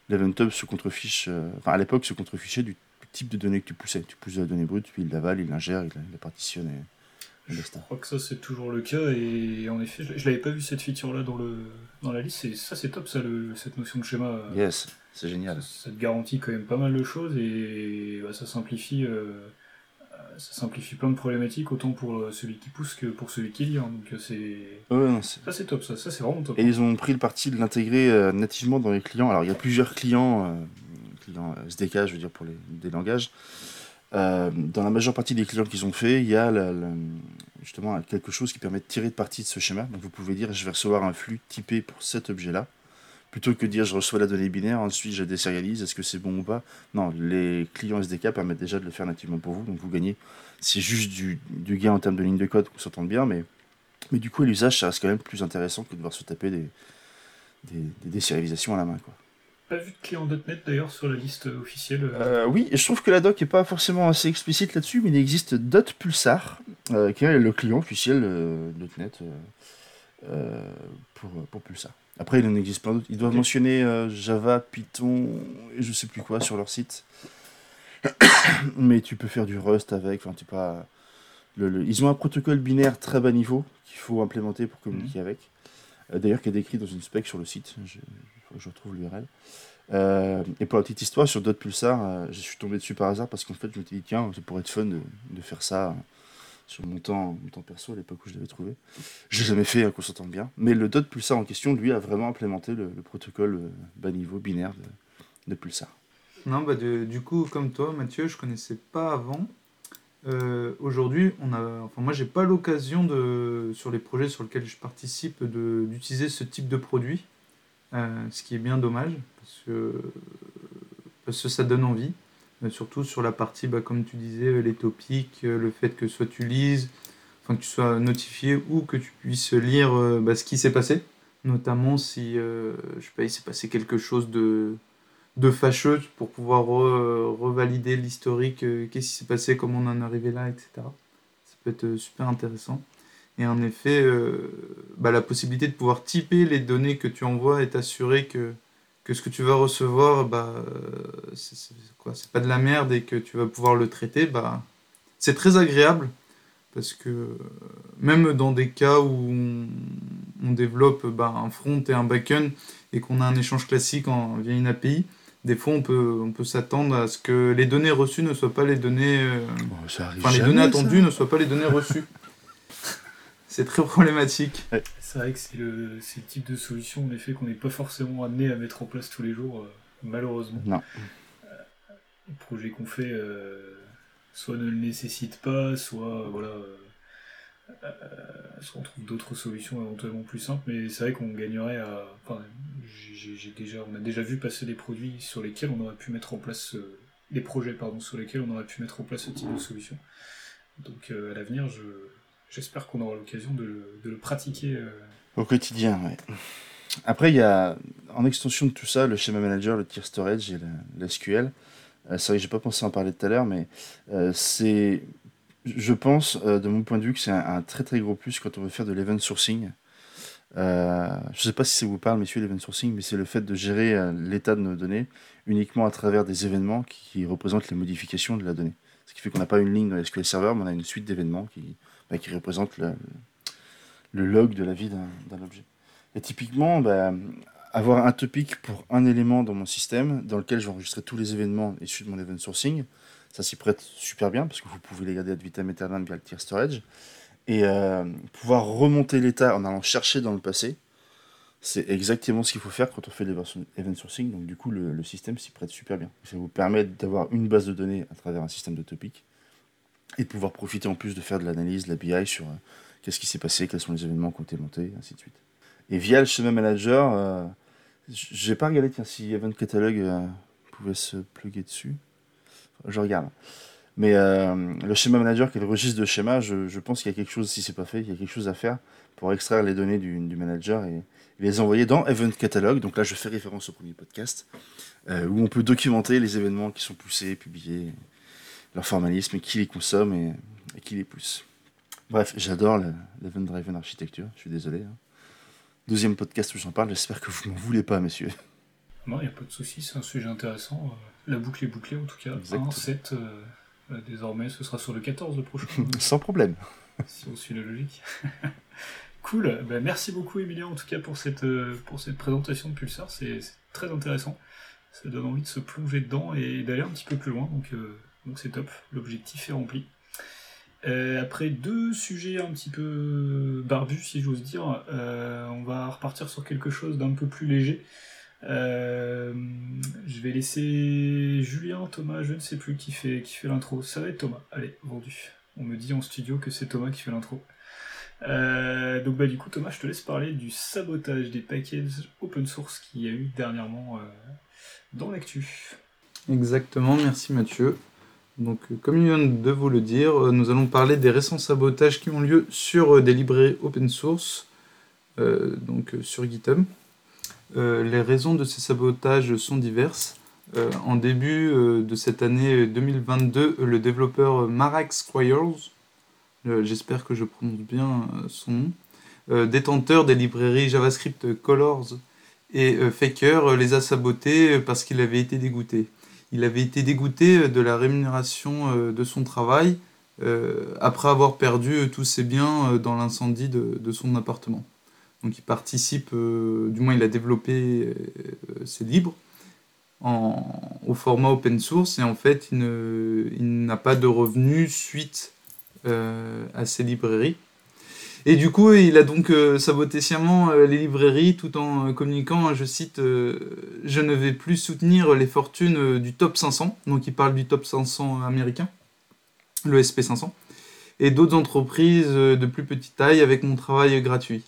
Speaker 1: l'EventHub se contrefiche, euh, enfin à l'époque se contrefichait du type de données que tu poussais. Tu pousses la donnée brute, puis il l'avale, il l'ingère, il, la partitionne et,
Speaker 2: Je crois que ça c'est toujours le cas, et en effet, je, l'avais pas vu cette feature-là dans, le, dans la liste, et ça c'est top, ça, le, cette notion de schéma.
Speaker 1: Yes, c'est génial.
Speaker 2: Ça, te garantit quand même pas mal de choses, et bah, ça simplifie. Euh, ça simplifie plein de problématiques, autant pour euh, celui qui pousse que pour celui qui lit. hein. Donc euh, c'est.
Speaker 1: Ouais, non, c'est-
Speaker 2: Ça c'est top, ça, ça c'est vraiment top.
Speaker 1: Et ils ont pris le parti de l'intégrer euh, nativement dans les clients. Alors, il y a plusieurs clients, euh, clients SDK, je veux dire, pour les, des langages. Euh, dans la majeure partie des clients qu'ils ont fait, il y a la- la- justement quelque chose qui permet de tirer de parti de ce schéma. Donc, vous pouvez dire, je vais recevoir un flux typé pour cet objet-là. Plutôt que de dire, je reçois la donnée binaire, ensuite je désérialise, est-ce que c'est bon ou pas? Non, les clients SDK permettent déjà de le faire nativement pour vous. Donc, vous gagnez. C'est juste du, du gain en termes de ligne de code, qu'on s'entende bien, mais mais du coup, à l'usage, ça reste quand même plus intéressant que de devoir se taper des, des, des désérialisations à la main. Quoi.
Speaker 2: Pas vu de client .NET d'ailleurs sur la liste officielle. euh,
Speaker 1: Euh, oui, je trouve que la doc n'est pas forcément assez explicite là-dessus, mais il existe .pulsar, euh, qui est le client officiel .NET euh, pour, pour Pulsar. Après, il en existe plein d'autres. Ils doivent mentionner euh, Java, Python et je sais plus quoi sur leur site. mais tu peux faire du Rust avec. Enfin, tu pas. Le, le- Ils ont un protocole binaire très bas niveau qu'il faut implémenter pour communiquer avec. Euh, D'ailleurs, qui est décrit dans une spec sur le site. Je, je retrouve l'URL. Euh, et pour la petite histoire, sur Dot Pulsar, je suis tombé dessus par hasard parce qu'en fait, je m'étais dit, tiens, ça pourrait être fun de, de faire ça sur mon temps, mon temps perso à l'époque où je l'avais trouvé. Je l'ai jamais fait, hein, qu'on s'entende bien. Mais le Dot Pulsar en question, lui, a vraiment implémenté le, le protocole euh, bas niveau binaire de, de Pulsar.
Speaker 4: Non, bah du coup, comme toi, Mathieu, je connaissais pas avant. Euh, Aujourd'hui, on a, enfin moi, j'ai pas l'occasion de, sur les projets sur lesquels je participe, d'utiliser ce type de produit, euh, ce qui est bien dommage parce que parce que ça donne envie, surtout sur la partie, bah, comme tu disais, euh, les topics, euh, le fait que soit tu lises, enfin que tu sois notifié ou que tu puisses lire euh, bah, ce qui s'est passé, notamment si, euh, je sais pas, il s'est passé quelque chose de de fâcheux pour pouvoir re- revalider l'historique, euh, qu'est-ce qui s'est passé, comment on en est arrivé là, etc. Ça peut être euh, super intéressant. Et en effet, euh, bah, la possibilité de pouvoir typer les données que tu envoies et t'assurer que, que ce que tu vas recevoir, bah, euh, c'est pas de la merde et que tu vas pouvoir le traiter, bah, c'est très agréable parce que euh, même dans des cas où on, on développe bah, un front et un back-end et qu'on a un échange classique en, via une API, des fois on peut, on peut s'attendre à ce que les données reçues ne soient pas les données, euh,
Speaker 1: ça arrive
Speaker 4: enfin les
Speaker 1: jamais,
Speaker 4: données
Speaker 1: ça.
Speaker 4: attendues ne soient pas les données reçues. c'est très problématique.
Speaker 2: C'est vrai que c'est le, c'est le type de solution en effet qu'on n'est pas forcément amené à mettre en place tous les jours, euh, malheureusement.
Speaker 1: Non.
Speaker 2: Les projets qu'on fait euh, soit ne le nécessitent pas, soit voilà, euh, euh, soit on trouve d'autres solutions éventuellement plus simples. Mais c'est vrai qu'on gagnerait à. Enfin, j'ai j'ai déjà, on a déjà vu passer des produits sur lesquels on aurait pu mettre en place euh, des projets pardon sur lesquels on aurait pu mettre en place ce type de solution. Donc euh, à l'avenir, je j'espère qu'on aura l'occasion de, le- pratiquer. euh,
Speaker 1: Au quotidien. Après, il y a, en extension de tout ça, le schéma manager, le tier storage et la- l'SQL. Euh, c'est vrai que j'ai pas pensé en parler tout à l'heure, mais euh, c'est, je pense, euh, de mon point de vue, que c'est un, très très gros plus quand on veut faire de l'event sourcing. Je sais pas si ça vous parle, messieurs, l'event sourcing, mais c'est le fait de gérer l'état de nos données uniquement à travers des événements qui représentent les modifications de la donnée. Ce qui fait qu'on n'a pas une ligne dans SQL Server, mais on a une suite d'événements qui, bah, qui représentent le, log de la vie d'un objet. Et typiquement, bah, avoir un topic pour un élément dans mon système, dans lequel je vais enregistrer tous les événements issus de mon event sourcing, ça s'y prête super bien, parce que vous pouvez les garder ad vitam aeternam via le tier storage. Et euh, pouvoir remonter l'état en allant chercher dans le passé, c'est exactement ce qu'il faut faire quand on fait l'event sourcing. Donc du coup, le, le système s'y prête super bien. Ça vous permet d'avoir une base de données à travers un système de topic et de pouvoir profiter en plus de faire de l'analyse, de la BI sur euh, qu'est-ce qui s'est passé, quels sont les événements qui ont été montés, ainsi de suite. Et via le schéma manager, euh, j'ai pas regardé tiens, si Event Catalog euh, pouvait se plugger dessus. Je regarde. Mais euh, le schéma manager, qui est le registre de schéma, je, pense qu'il y a quelque chose, si c'est pas fait, il y a quelque chose à faire pour extraire les données du, du manager et, les envoyer dans Event Catalog. Donc là, je fais référence au premier podcast, où on peut documenter les événements qui sont poussés, publiés, leur formalisme, qui les consomme et, et qui les pousse. Bref, j'adore le- l'Event Driven Architecture, je suis désolé. hein. Deuxième podcast où j'en parle, j'espère que vous m'en voulez pas, messieurs.
Speaker 2: Non, il n'y a pas de souci, c'est un sujet intéressant. Euh, La boucle est bouclée en tout cas.
Speaker 1: Exactement.
Speaker 2: 1, 7, euh, euh, désormais ce sera sur le 14 le prochain,
Speaker 1: Sans problème.
Speaker 2: si on suit la logique. cool, bah, merci beaucoup Emilien en tout cas pour cette, pour cette présentation de Pulsar, c'est c'est très intéressant. Ça donne envie de se plonger dedans et d'aller un petit peu plus loin, donc euh, donc c'est top, l'objectif est rempli. Euh, après deux sujets un petit peu barbus, si j'ose dire, euh, on va repartir sur quelque chose d'un peu plus léger. Euh, je vais laisser Julien, Thomas, je ne sais plus qui fait, qui fait l'intro. Ça va être Thomas. Allez, vendu. On me dit en studio que c'est Thomas qui fait l'intro. donc bah du coup Thomas, je te laisse parler du sabotage des packages open source qu'il y a eu dernièrement dans l'actu.
Speaker 4: Exactement, merci Mathieu. Donc, euh, comme il vient de vous le dire, euh, nous allons parler des récents sabotages qui ont lieu sur euh, des librairies open source, donc sur GitHub. les raisons de ces sabotages sont diverses. en début de cette année 2022, le développeur Marek Squires, j'espère que je prononce bien son nom, détenteur des librairies JavaScript Colors et Faker, les a sabotés parce qu'il avait été dégoûté il avait été dégoûté euh, de la rémunération euh, de son travail euh, après avoir perdu tous ses biens dans l'incendie de, son appartement. Donc il participe, du moins il a développé ses livres au format open source et en fait il n'a pas de revenus suite à ses librairies. Et du coup, il a donc euh, saboté sciemment euh, les librairies tout en euh, communiquant, je cite, Je ne vais plus soutenir les fortunes du top 500. Donc il parle du top 500 américain, le SP500, et d'autres entreprises de plus petite taille avec mon travail gratuit.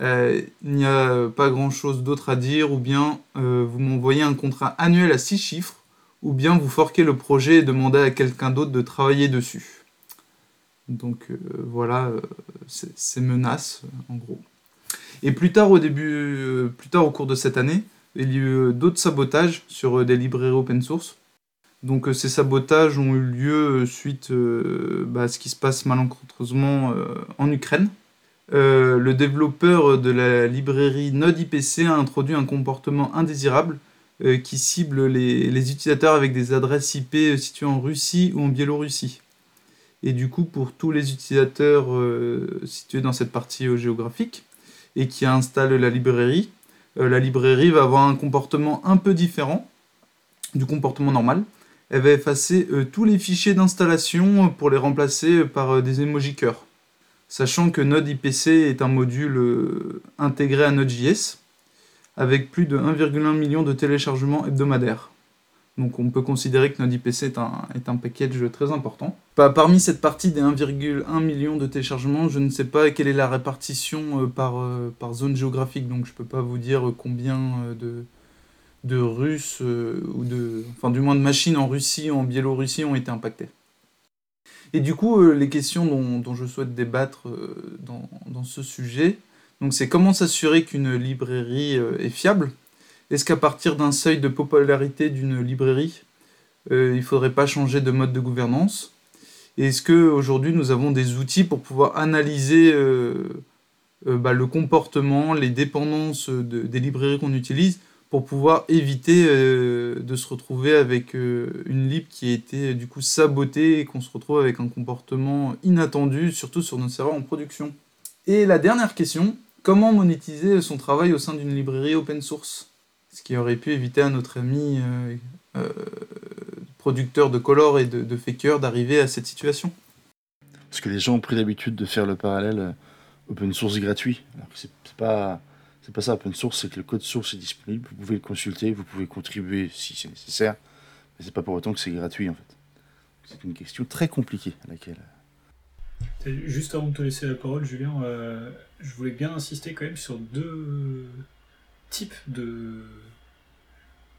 Speaker 4: il n'y a pas grand chose d'autre à dire, ou bien vous m'envoyez un contrat annuel à 6 chiffres, ou bien vous forquez le projet et demandez à quelqu'un d'autre de travailler dessus. Donc euh, voilà euh, ces menaces en gros. Et plus tard au début, euh, plus tard au cours de cette année, il y a eu d'autres sabotages sur des librairies open source. Donc ces sabotages ont eu lieu suite bah, à ce qui se passe malencontreusement en Ukraine. le développeur de la librairie NodeIPC a introduit un comportement indésirable qui cible les, utilisateurs avec des adresses IP situées en Russie ou en Biélorussie. Et du coup, pour tous les utilisateurs euh, situés dans cette partie euh, géographique et qui installent la librairie, euh, la librairie va avoir un comportement un peu différent du comportement normal. Elle va effacer tous les fichiers d'installation pour les remplacer par des emoji cœurs. Sachant que Node IPC est un module intégré à Node.js avec plus de 1,1 million de téléchargements hebdomadaires. Donc on peut considérer que NodeIPC est un, est un package très important. Parmi cette partie des 1,1 million de téléchargements, je ne sais pas quelle est la répartition euh, par, euh, par zone géographique, donc je ne peux pas vous dire combien euh, de, de Russes, ou de, enfin du moins de machines en Russie ou en Biélorussie ont été impactées. Et du coup, les questions dont, dont je souhaite débattre dans, dans ce sujet, c'est comment s'assurer qu'une librairie est fiable? Est-ce qu'à partir d'un seuil de popularité d'une librairie, euh, il ne faudrait pas changer de mode de gouvernance? Est-ce qu'aujourd'hui nous avons des outils pour pouvoir analyser euh, euh, bah, le comportement, les dépendances des librairies qu'on utilise pour pouvoir éviter de se retrouver avec une lib qui a été du coup sabotée et qu'on se retrouve avec un comportement inattendu, surtout sur nos serveurs en production? Et la dernière question, comment monétiser son travail au sein d'une librairie open source? Ce qui aurait pu éviter à notre ami euh, euh, producteur de color et de, de faker d'arriver à cette situation.
Speaker 1: Parce que les gens ont pris l'habitude de faire le parallèle euh, open source gratuit. Alors que c'est pas c'est pas ça open source, c'est que le code source est disponible, vous pouvez le consulter, vous pouvez contribuer si c'est nécessaire, mais c'est pas pour autant que c'est gratuit en fait. C'est une question très compliquée à laquelle.
Speaker 2: Juste avant de te laisser la parole, Julien, je voulais bien insister quand même sur deux types de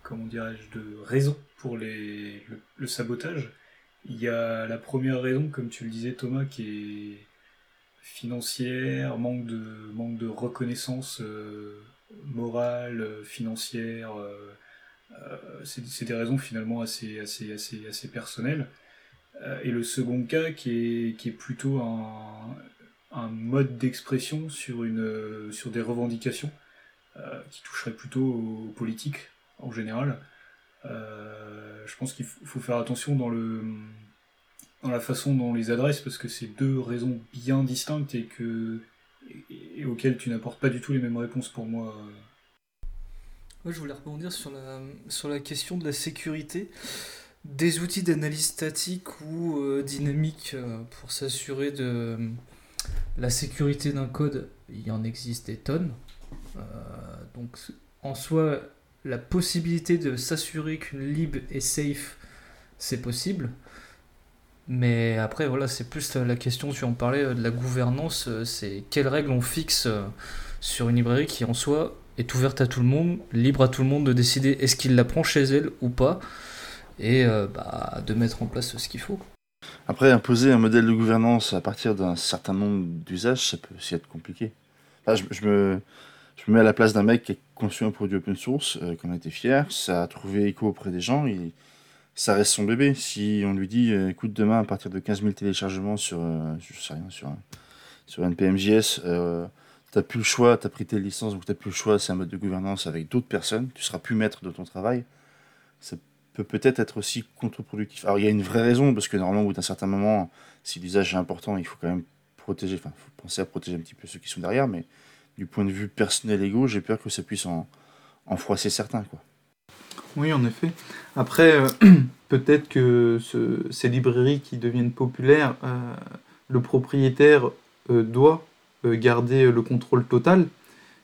Speaker 2: comment dirais-je, de raisons pour les, le, sabotage. Il y a la première raison, comme tu le disais Thomas, qui est financière, manque de, manque de reconnaissance euh, morale, financière. Euh, euh, c'est des raisons finalement assez, assez, assez, assez personnelles. et le second cas qui est, qui est plutôt un, un mode d'expression sur, sur des revendications qui toucherait plutôt aux politiques en général. Euh, je pense qu'il faut faire attention dans, le, dans la façon dont on les adresse parce que c'est deux raisons bien distinctes et, que, auxquelles tu n'apportes pas du tout les mêmes réponses pour moi.
Speaker 3: Je voulais rebondir sur la, sur la question de la sécurité. des outils d'analyse statique ou euh, dynamique euh, pour s'assurer de la sécurité d'un code, il y en existe des tonnes. Euh, donc en soi, la possibilité de s'assurer qu'une lib est safe, c'est possible. Mais après, voilà, c'est plus la question, tu en parlais, de la gouvernance, c'est quelles règles on fixe sur une librairie qui en soi est ouverte à tout le monde, libre à tout le monde de décider est-ce qu'il la prend chez elle ou pas et euh, bah, de mettre en place ce qu'il faut.
Speaker 1: Après, imposer un modèle de gouvernance à partir d'un certain nombre d'usages, ça peut aussi être compliqué. je, me, je, me, mets à la place d'un mec qui a conçu un produit open source, euh, qu'on a été fier, ça a trouvé écho auprès des gens, et ça reste son bébé. Si on lui dit, euh, écoute, demain, à partir de 15 000 téléchargements sur, je sais rien, sur, sur NPMJS, tu n'as plus le choix, tu as pris tes licences, donc tu n'as plus le choix, c'est un mode de gouvernance avec d'autres personnes, tu seras plus maître de ton travail. Ça peut peut-être être aussi contre-productif. Alors il y a une vraie raison, parce que normalement, au bout d'un certain moment, si l'usage est important, il faut quand même protéger, enfin, faut penser à protéger un petit peu ceux qui sont derrière, mais du point de vue personnel égaux, j'ai peur que ça puisse en, froisser certains.
Speaker 4: Oui, en effet. Après, euh, peut-être que ces librairies qui deviennent populaires, euh, le propriétaire euh, doit garder le contrôle total,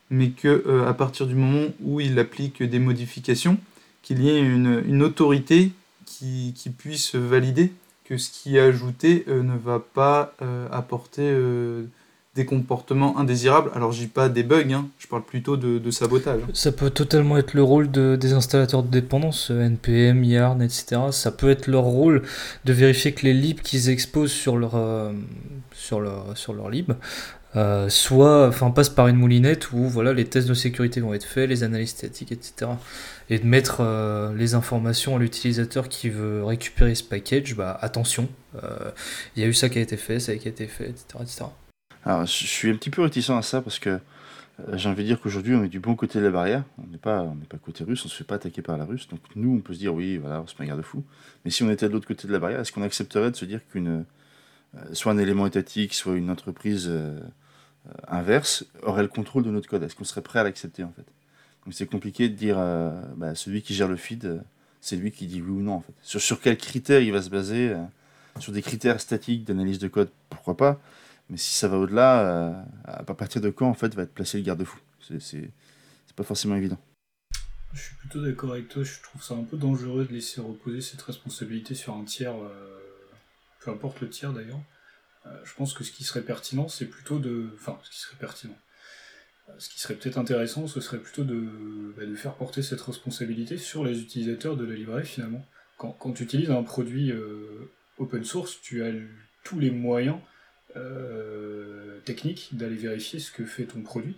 Speaker 4: mais que à partir du moment où il applique des modifications, qu'il y ait une, autorité qui, puisse valider que ce qui est ajouté ne va pas apporter des comportements indésirables. Alors je dis pas des bugs, hein, je parle plutôt de, sabotage.
Speaker 3: Ça peut totalement être le rôle de, des installateurs de dépendance, NPM, YARN, etc. Ça peut être leur rôle de vérifier que les libs qu'ils exposent sur leur, leur, sur lib euh, soit enfin par une moulinette où voilà les tests de sécurité vont être faits, les analyses statiques, etc. Et de mettre euh, les informations à l'utilisateur qui veut récupérer ce package, bah attention, euh, il y a eu ça qui a été fait, ça qui a été fait, etc.
Speaker 1: Alors je suis un petit peu réticent à ça parce que j'ai envie de dire qu'aujourd'hui on est du bon côté de la barrière, on n'est pas, pas côté russe, on se fait pas attaquer par la russe, donc nous on peut se dire oui voilà on se met un garde-fou, mais si on était de l'autre côté de la barrière, est-ce qu'on accepterait de se dire qu'une soit un élément étatique, soit une entreprise euh, inverse aurait le contrôle de notre code? Est-ce qu'on serait prêt à l'accepter en fait? Donc c'est compliqué de dire euh, bah, celui qui gère le feed, euh, c'est lui qui dit oui ou non en fait. Sur, sur quels critères il va se baser Sur des critères statiques d'analyse de code, pourquoi pas? Mais si ça va au-delà, à partir de quand en fait va être placé le garde-fou C'est pas forcément évident.
Speaker 2: Je suis plutôt d'accord avec toi, je trouve ça un peu dangereux de laisser reposer cette responsabilité sur un tiers, peu importe le tiers d'ailleurs. Euh, je pense que ce qui serait pertinent, c'est plutôt de. Enfin, ce qui serait pertinent. Euh, ce qui serait peut-être intéressant, ce serait plutôt de, bah, de, faire porter cette responsabilité sur les utilisateurs de la librairie finalement. Quand, quand tu utilises un produit euh, open source, tu as tous les moyens techniques d'aller vérifier ce que fait ton produit.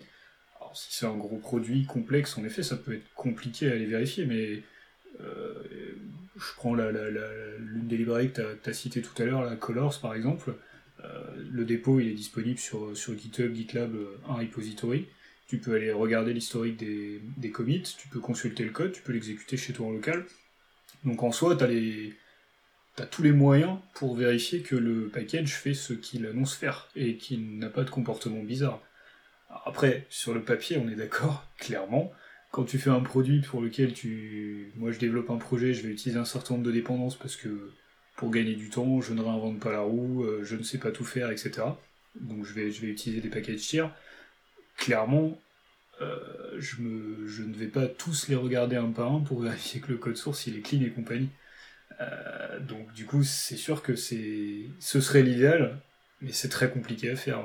Speaker 2: Alors si c'est un gros produit complexe, en effet, ça peut être compliqué à aller vérifier, mais je prends l'une des librairies que tu as, tout à l'heure, la Colors par exemple. Euh, le dépôt est disponible sur, GitHub, GitLab, euh, un repository. Tu peux aller regarder l'historique des, des, commits, tu peux consulter le code, tu peux l'exécuter chez toi en local. Donc en soi, tu as, as, tous les moyens pour vérifier que le package fait ce qu'il annonce faire et qu'il n'a pas de comportement bizarre. après, sur le papier, on est d'accord, clairement. Quand tu fais un produit pour lequel tu. Moi, je développe un projet, je vais utiliser un certain nombre de dépendances parce que pour gagner du temps, je ne réinvente pas la roue, euh, je ne sais pas tout faire, etc. Donc je vais, je vais utiliser des de tiers. Clairement, euh, je, me, je ne vais pas tous les regarder un par un pour vérifier que le code source il est clean et compagnie. Euh, donc du coup, c'est sûr que c'est, ce serait l'idéal, mais c'est très compliqué à faire.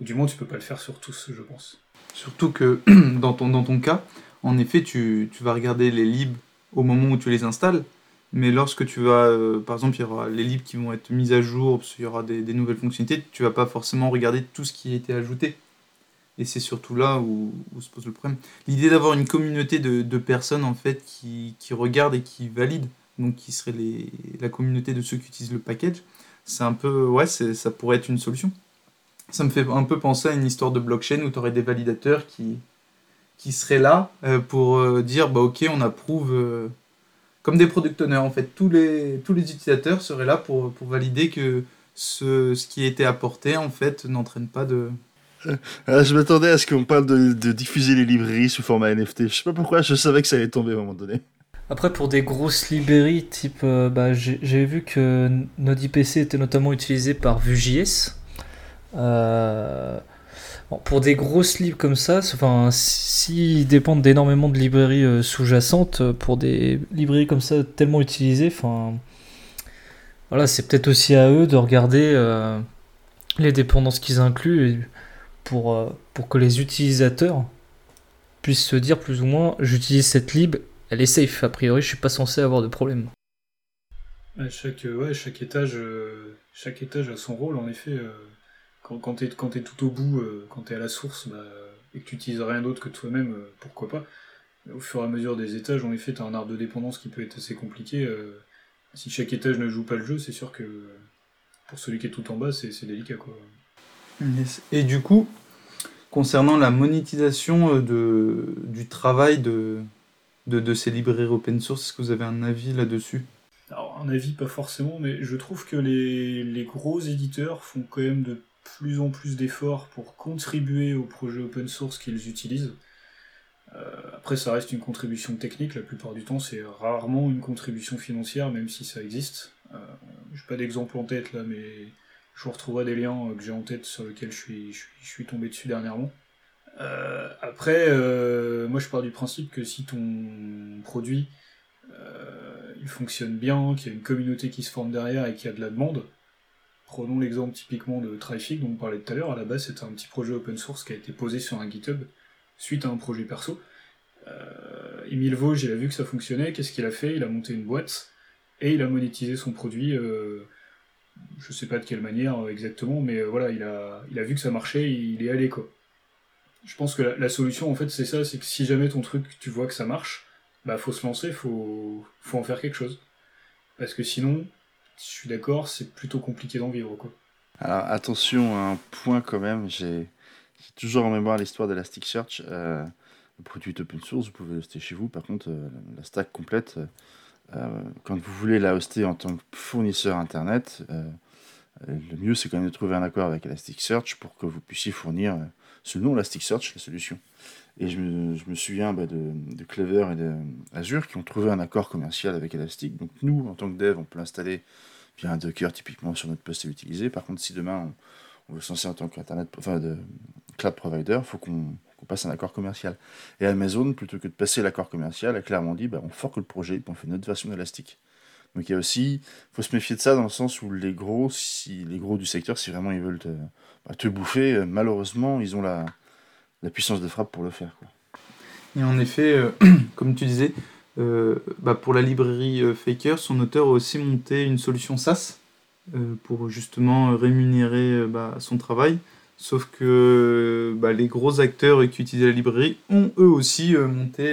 Speaker 2: Ou du moins, tu peux pas le faire sur tous, je pense.
Speaker 4: Surtout que dans ton, dans ton cas, en effet, tu, tu vas regarder les libs au moment où tu les installes, mais lorsque tu vas, euh, par exemple, il y aura les libres qui vont être mis à jour, parce qu'il y aura des, nouvelles fonctionnalités, tu vas pas forcément regarder tout ce qui a été ajouté. Et c'est surtout là où, se pose le problème. L'idée d'avoir une communauté de, personnes en fait qui, qui, regardent et qui valident, donc qui serait les, la communauté de ceux qui utilisent le package, c'est un peu, ouais, ça pourrait être une solution. Ça me fait un peu penser à une histoire de blockchain où tu aurais des validateurs qui, qui seraient là euh, pour euh, dire, bah ok, on approuve comme des product owners en fait. Tous les, tous les utilisateurs seraient là pour, pour valider que ce, ce qui a été apporté en fait n'entraîne pas de...
Speaker 1: Euh, je m'attendais à ce qu'on parle de, de, diffuser les librairies sous format NFT. Je sais pas pourquoi, je savais que ça allait tomber à un moment donné.
Speaker 3: Après, pour des grosses librairies, type, euh, bah, j'ai vu que NodeIPC était notamment utilisé par Vue.js. Euh, pour des grosses libres comme ça, enfin, s'ils dépendent d'énormément de librairies euh, sous-jacentes, pour des librairies comme ça tellement utilisées, enfin, voilà, c'est peut-être aussi à eux de regarder les dépendances qu'ils incluent pour, pour que les utilisateurs puissent se dire plus ou moins j'utilise cette lib elle est safe. A priori, je suis pas censé avoir de problème.
Speaker 2: chaque, ouais, chaque, étage, euh, chaque étage a son rôle, en effet. Euh, quand, quand tu es, es, tout au bout, euh, quand tu es à la source, bah, et que tu n'utilises rien d'autre que toi-même, pourquoi pas. au fur et à mesure des étages, en effet, tu as un arbre de dépendance qui peut être assez compliqué. si chaque étage ne joue pas le jeu, c'est sûr que pour celui qui est tout en bas, c'est délicat. Quoi.
Speaker 4: Et du coup, concernant la monétisation de, du travail de, de, ces librairies open source Est-ce que vous avez un avis là-dessus?
Speaker 2: Alors, un avis, pas forcément, mais je trouve que les, gros éditeurs font quand même de plus en plus d'efforts pour contribuer aux projets open source qu'ils utilisent. Euh, après, ça reste une contribution technique, la plupart du temps, c'est rarement une contribution financière, même si ça existe. Euh, je n'ai pas d'exemple en tête là, mais je vous retrouverai des liens que j'ai en tête sur lesquels je suis, je suis tombé dessus dernièrement. Euh, après, euh, moi je pars du principe que si ton produit euh, il fonctionne bien, qu'il y a une communauté qui se forme derrière et qu'il y a de la demande, prenons l'exemple typiquement de Traffic dont on parlait tout à l'heure, à la base c'était un petit projet open source qui a été posé sur un GitHub suite à un projet perso. Emile Vosges, il a vu que ça fonctionnait, qu'est-ce qu'il a fait? Il a monté une boîte et il a monétisé son produit. Je sais pas de quelle manière exactement, mais voilà, il a, il a vu que ça marchait, il est allé quoi. Je pense que la, solution, en fait, c'est ça, c'est que si jamais ton truc, tu vois que ça marche, bah faut se lancer, faut, faut en faire quelque chose. Parce que sinon, je suis d'accord, c'est plutôt compliqué d'en vivre, quoi.
Speaker 1: Alors attention à un point quand même, j'ai toujours en mémoire l'histoire d'Elasticsearch. Euh, le produit open source, vous pouvez hoster chez vous. Par contre, euh, la stack complète, euh, quand vous voulez la hoster en tant que fournisseur Internet, le mieux c'est quand même de trouver un accord avec Elasticsearch pour que vous puissiez fournir selon Elasticsearch, la solution. Et je me, souviens bah, de, Clever et d'Azure qui ont trouvé un accord commercial avec Elastic. Donc nous, en tant que dev, on peut l'installer via un Docker typiquement sur notre poste à utiliser. Par contre, si demain on, veut se lancer en tant qu'internet, enfin de cloud provider, il faut qu'on passe un accord commercial. Et Amazon, plutôt que de passer l'accord commercial, a clairement dit bah, on forque le projet et on fait notre version d'Elastic. Donc il a aussi, faut se méfier de ça dans le sens où les gros, si les gros du secteur, si vraiment ils veulent te, bah, te bouffer, euh, malheureusement, ils ont la, la, puissance de frappe pour le faire. Quoi.
Speaker 4: Et en effet, euh, comme tu disais, euh, bah, pour la librairie Faker, son auteur a aussi monté une solution SaaS pour justement rémunérer bah, son travail. Sauf que les gros acteurs qui utilisent la librairie ont eux aussi monté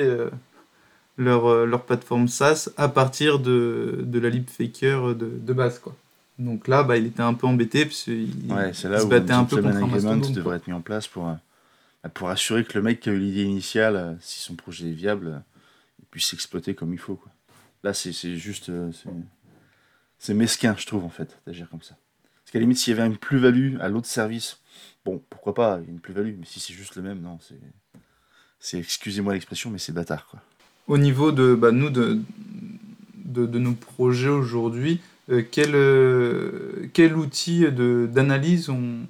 Speaker 4: leur, leur plateforme SaaS à partir de, de la LibFaker de, de base. Quoi. Donc là, bah, il était un peu embêté parce qu'il
Speaker 1: ouais, se battait un peu contre un mastodonte. devrait être mis en place pour, euh, pour assurer que le mec qui a eu l'idée initiale, euh, si son projet est viable, euh, il puisse s'exploiter comme il faut. Quoi. Là, c'est juste... c'est mesquin, je trouve, en fait, d'agir comme ça. Parce qu'à la limite, s'il y avait une plus-value à l'autre service, bon, pourquoi pas, une plus-value, mais si c'est juste le même, non, c'est... C'est, excusez-moi l'expression, mais c'est bâtard, quoi.
Speaker 4: Au niveau de, bah, nous, de, de, nos projets aujourd'hui, euh, quel, euh, quel outil d'analyse on,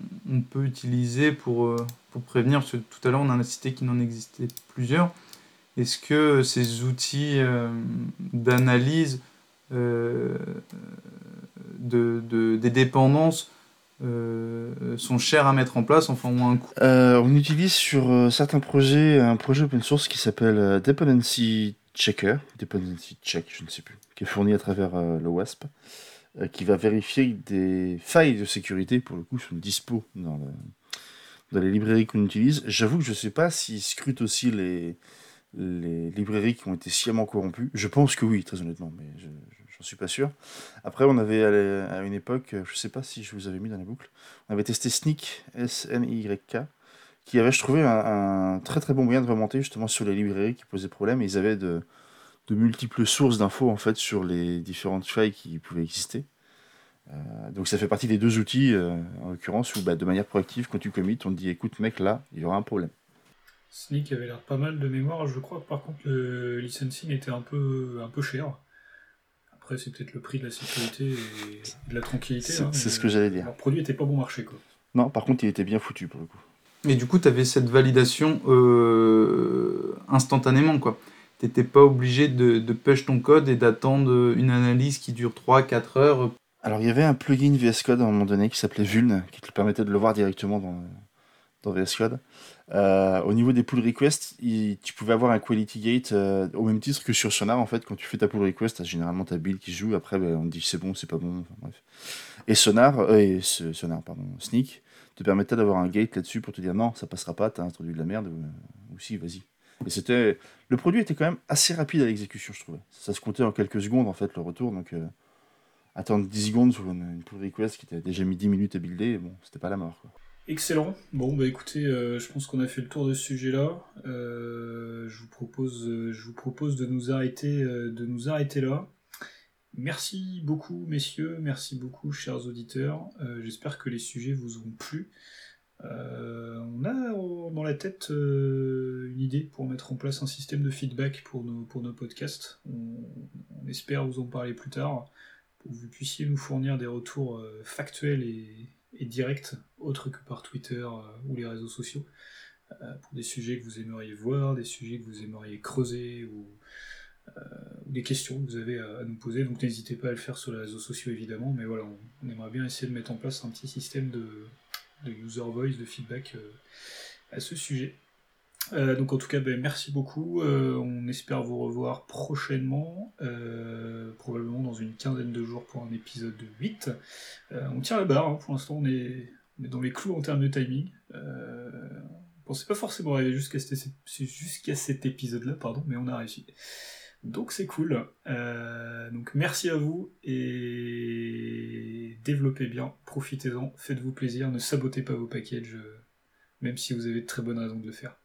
Speaker 4: peut utiliser pour, euh, pour prévenir? Tout à l'heure, on a cité qu'il en existait plusieurs. Est-ce que ces outils d'analyse de, de, des dépendances sont chers à mettre en place, enfin ont un coût
Speaker 1: On utilise sur certains projets un projet open source qui s'appelle Dependency Checker, Dependency Check, je ne sais plus, qui est fourni à travers le WASP. Euh, qui va vérifier des failles de sécurité, pour le coup, sont dispo dans, dans les librairies qu'on utilise. J'avoue que je ne sais pas s'ils scrutent aussi les, les librairies qui ont été sciemment corrompues. Je pense que oui, très honnêtement, mais je j'en suis pas sûr. Après, on avait à une époque, je sais pas si je vous avais mis dans la boucle, on avait testé Sneak, S-N-Y-K, qui avait, je trouvais, un, très très bon moyen de remonter justement sur les librairies qui posaient problème. Ils avaient de, de multiples sources d'infos en fait sur les différentes failles qui pouvaient exister. Euh, donc ça fait partie des deux outils, euh, en l'occurrence, où bah, de manière proactive, quand tu commits, on te dit écoute mec, là, il y aura un problème.
Speaker 2: Sneak avait l'air pas mal de mémoire. Je crois que par contre le licensing était un peu, un peu cher. Après, c'est peut-être le prix de la sécurité et de la tranquillité.
Speaker 1: C'est
Speaker 2: hein, mais
Speaker 1: ce que j'allais dire.
Speaker 2: Leur produit était pas bon marché, quoi.
Speaker 1: Non, par contre, il était bien foutu pour le coup.
Speaker 4: Et du coup, tu avais cette validation euh, instantanément, quoi. T'étais pas obligé de, de push ton code et d'attendre une analyse qui dure 3-4 heures.
Speaker 1: Alors, il y avait un plugin VS Code à un moment donné qui s'appelait Vuln, qui te permettait de le voir directement dans, dans VS Code. Euh, au niveau des pull requests, tu pouvais avoir un quality gate euh, au même titre que sur Sonar. En fait, quand tu fais ta pull request, t'as généralement ta build qui joue. Après, ben, on te dit c'est bon, c'est pas bon. bref. Et Sonar, euh, et ce- Sonar, pardon, Sneak, te permettait d'avoir un gate là-dessus pour te dire non, ça passera pas, t'as introduit de la merde, ou, si, vas-y. Et c'était. Le produit était quand même assez rapide à l'exécution, je trouvais. Ça se comptait en quelques secondes, en fait, le retour. Donc, attendre 10 secondes sur une, une pull request qui t'a déjà mis 10 minutes à builder, bon, c'était pas la mort.
Speaker 2: Excellent. Bon, bah écoutez, euh, je pense qu'on a fait le tour de ce sujet-là. Euh, je vous propose, euh, je vous propose de nous arrêter, de nous arrêter là. Merci beaucoup, messieurs. Merci beaucoup, chers auditeurs. J'espère que les sujets vous ont plu. On a dans la tête une idée pour mettre en place un système de feedback pour nos, pour nos podcasts. On, on espère vous en parler plus tard pour que vous puissiez nous fournir des retours factuels et, et directs, autres que par Twitter euh, ou les réseaux sociaux, euh, pour des sujets que vous aimeriez voir, des sujets que vous aimeriez creuser ou, euh, des questions que vous avez à, nous poser. Donc n'hésitez pas à le faire sur les réseaux sociaux évidemment, mais voilà, on, aimerait bien essayer de mettre en place un petit système de, de user voice, de feedback à ce sujet. Euh, donc en tout cas, ben, merci beaucoup. Euh, on espère vous revoir prochainement, euh, probablement dans une quinzaine de jours pour un épisode 8. Euh, on tient la barre, hein. pour l'instant on est, on est dans les clous en termes de timing. On pensait pas forcément arriver jusqu'à cet, épisode-là, pardon, mais on a réussi. Donc c'est cool. Donc merci à vous et développez bien, profitez-en, faites-vous plaisir, ne sabotez pas vos packages, même si vous avez de très bonnes raisons de le faire.